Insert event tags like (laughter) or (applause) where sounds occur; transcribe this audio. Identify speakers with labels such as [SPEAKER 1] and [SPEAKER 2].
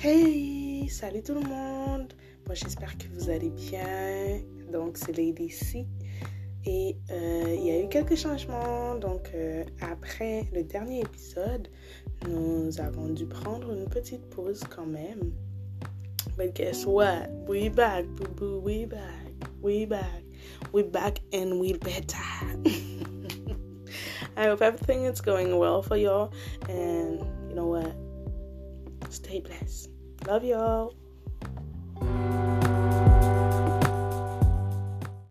[SPEAKER 1] Hey, salut tout le monde. Moi, j'espère que vous allez bien. Donc, c'est Lady C. Et euh, il y a eu quelques changements. Donc, euh, après le dernier épisode, nous avons dû prendre une petite pause quand même. But guess what? We back, boo boo. We back. We back. We back and we better. (laughs) I hope everything is going well for y'all. And? Stay blessed. Love y'all.